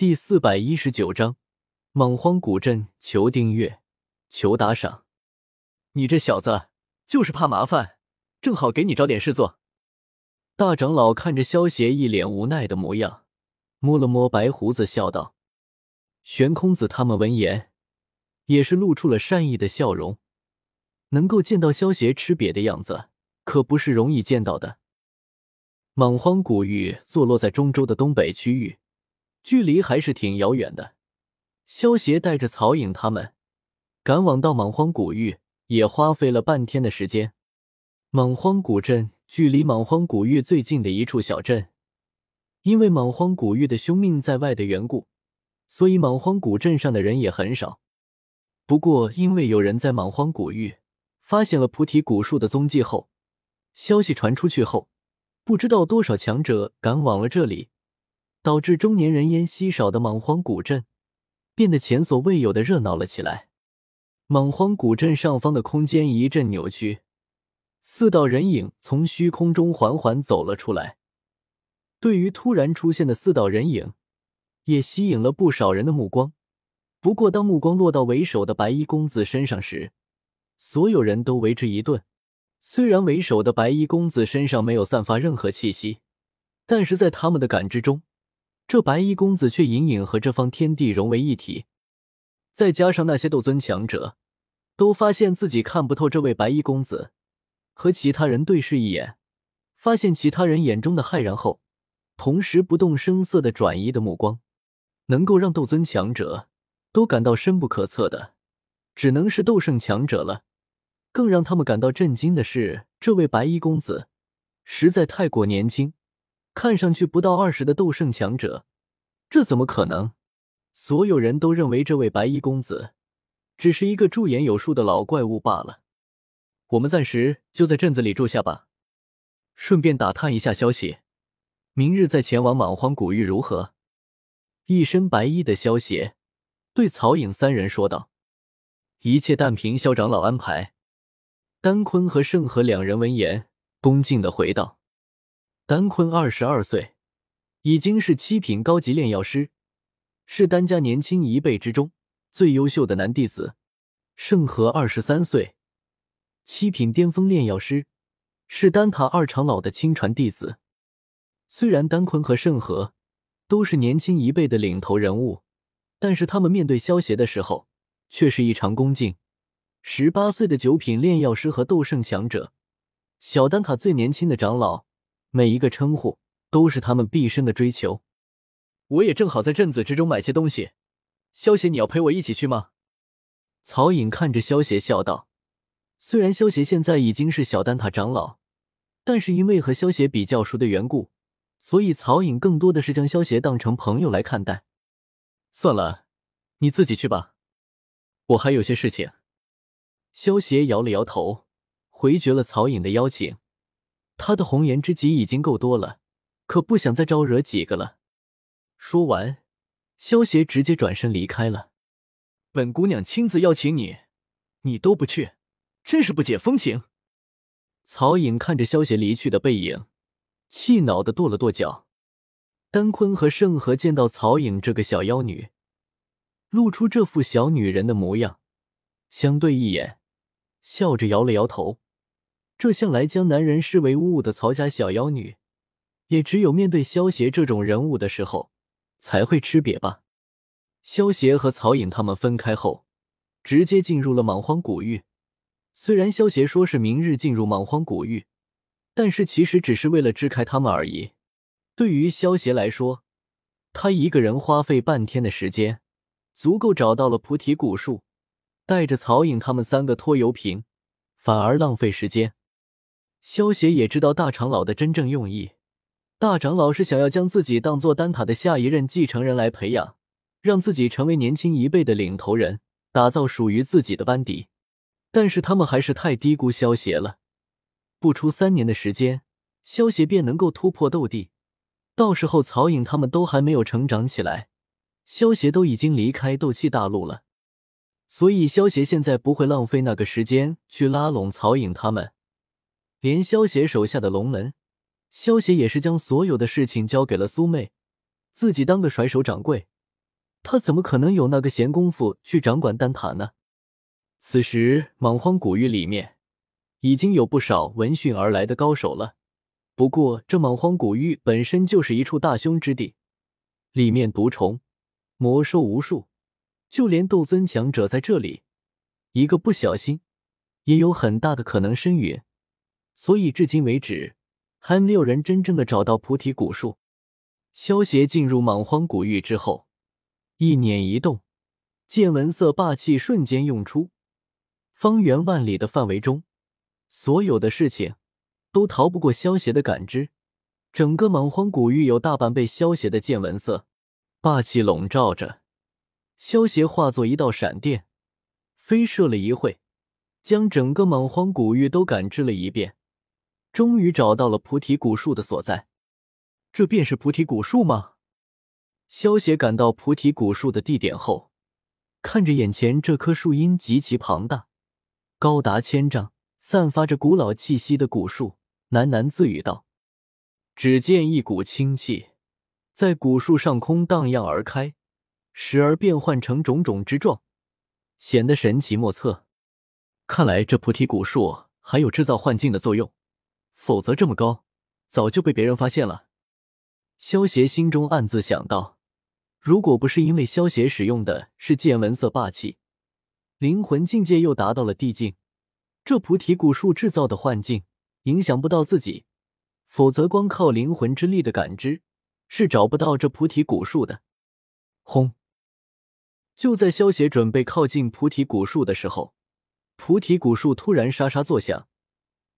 第四百一十九章，莽荒古镇，求订阅，求打赏。你这小子就是怕麻烦，正好给你找点事做。大长老看着萧邪一脸无奈的模样，摸了摸白胡子，笑道：“玄空子他们闻言，也是露出了善意的笑容。能够见到萧邪吃瘪的样子，可不是容易见到的。莽荒古域坐落在中州的东北区域。”距离还是挺遥远的。萧协带着曹颖他们赶往到莽荒古域，也花费了半天的时间。莽荒古镇距离莽荒古域最近的一处小镇，因为莽荒古域的凶命在外的缘故，所以莽荒古镇上的人也很少。不过，因为有人在莽荒古域发现了菩提古树的踪迹后，消息传出去后，不知道多少强者赶往了这里。导致中年人烟稀少的莽荒古镇变得前所未有的热闹了起来。莽荒古镇上方的空间一阵扭曲，四道人影从虚空中缓缓走了出来。对于突然出现的四道人影，也吸引了不少人的目光。不过，当目光落到为首的白衣公子身上时，所有人都为之一顿。虽然为首的白衣公子身上没有散发任何气息，但是在他们的感知中，这白衣公子却隐隐和这方天地融为一体，再加上那些斗尊强者，都发现自己看不透这位白衣公子。和其他人对视一眼，发现其他人眼中的骇然后，同时不动声色的转移的目光，能够让斗尊强者都感到深不可测的，只能是斗圣强者了。更让他们感到震惊的是，这位白衣公子实在太过年轻。看上去不到二十的斗圣强者，这怎么可能？所有人都认为这位白衣公子只是一个驻颜有术的老怪物罢了。我们暂时就在镇子里住下吧，顺便打探一下消息，明日再前往莽荒古域如何？一身白衣的萧邪对曹颖三人说道：“一切但凭萧长老安排。”丹坤和盛和两人闻言，恭敬的回道。丹坤二十二岁，已经是七品高级炼药师，是丹家年轻一辈之中最优秀的男弟子。盛和二十三岁，七品巅峰炼药师，是丹塔二长老的亲传弟子。虽然丹坤和盛和都是年轻一辈的领头人物，但是他们面对萧邪的时候却是异常恭敬。十八岁的九品炼药师和斗圣强者，小丹塔最年轻的长老。每一个称呼都是他们毕生的追求。我也正好在镇子之中买些东西，萧邪，你要陪我一起去吗？曹颖看着萧邪笑道：“虽然萧邪现在已经是小丹塔长老，但是因为和萧邪比较熟的缘故，所以曹颖更多的是将萧邪当成朋友来看待。算了，你自己去吧，我还有些事情。”萧邪摇了摇头，回绝了曹颖的邀请。他的红颜知己已经够多了，可不想再招惹几个了。说完，萧协直接转身离开了。本姑娘亲自邀请你，你都不去，真是不解风情。曹颖看着萧协离去的背影，气恼的跺了跺脚。丹坤和盛和见到曹颖这个小妖女，露出这副小女人的模样，相对一眼，笑着摇了摇头。这向来将男人视为污物的曹家小妖女，也只有面对萧协这种人物的时候，才会吃瘪吧。萧协和曹颖他们分开后，直接进入了莽荒古域。虽然萧协说是明日进入莽荒古域，但是其实只是为了支开他们而已。对于萧协来说，他一个人花费半天的时间，足够找到了菩提古树，带着曹颖他们三个拖油瓶，反而浪费时间。萧协也知道大长老的真正用意，大长老是想要将自己当做丹塔的下一任继承人来培养，让自己成为年轻一辈的领头人，打造属于自己的班底。但是他们还是太低估萧协了，不出三年的时间，萧协便能够突破斗帝，到时候曹颖他们都还没有成长起来，萧协都已经离开斗气大陆了，所以萧协现在不会浪费那个时间去拉拢曹颖他们。连萧协手下的龙门，萧协也是将所有的事情交给了苏妹，自己当个甩手掌柜，他怎么可能有那个闲工夫去掌管丹塔呢？此时，莽荒古域里面已经有不少闻讯而来的高手了。不过，这莽荒古域本身就是一处大凶之地，里面毒虫、魔兽无数，就连斗尊强者在这里，一个不小心，也有很大的可能身陨。所以，至今为止，还没有人真正的找到菩提古树。萧协进入莽荒古域之后。一捻一动，见闻色霸气瞬间用出，方圆万里的范围中，所有的事情都逃不过萧邪的感知。整个莽荒古域有大半被萧邪的见闻色霸气笼罩着。萧邪化作一道闪电，飞射了一会，将整个莽荒古域都感知了一遍，终于找到了菩提古树的所在。这便是菩提古树吗？萧协赶到菩提古树的地点后，看着眼前这棵树荫极其庞大，高达千丈，散发着古老气息的古树，喃喃自语道：“只见一股清气在古树上空荡漾而开，时而变换成种种之状，显得神奇莫测。看来这菩提古树还有制造幻境的作用，否则这么高，早就被别人发现了。”萧协心中暗自想到。如果不是因为萧协使用的是见闻色霸气，灵魂境界又达到了地境，这菩提古树制造的幻境影响不到自己，否则光靠灵魂之力的感知是找不到这菩提古树的。轰！就在萧协准备靠近菩提古树的时候，菩提古树突然沙沙作响，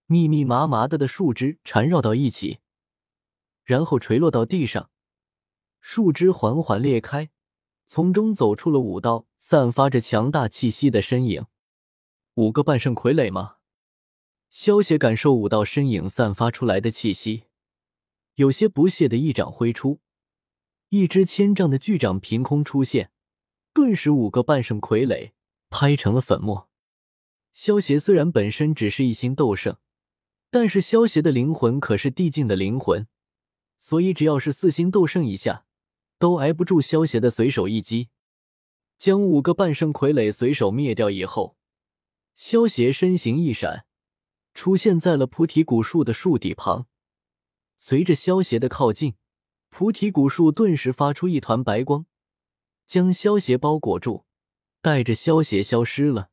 密密麻麻的的树枝缠绕到一起，然后垂落到地上。树枝缓缓裂开，从中走出了五道散发着强大气息的身影。五个半圣傀儡吗？萧邪感受五道身影散发出来的气息，有些不屑的一掌挥出，一只千丈的巨掌凭空出现，顿时五个半圣傀儡拍成了粉末。萧邪虽然本身只是一星斗圣，但是萧邪的灵魂可是地境的灵魂，所以只要是四星斗圣以下。都挨不住萧邪的随手一击，将五个半圣傀儡随手灭掉以后，萧邪身形一闪，出现在了菩提古树的树底旁。随着萧邪的靠近，菩提古树顿时发出一团白光，将萧邪包裹住，带着萧邪消失了。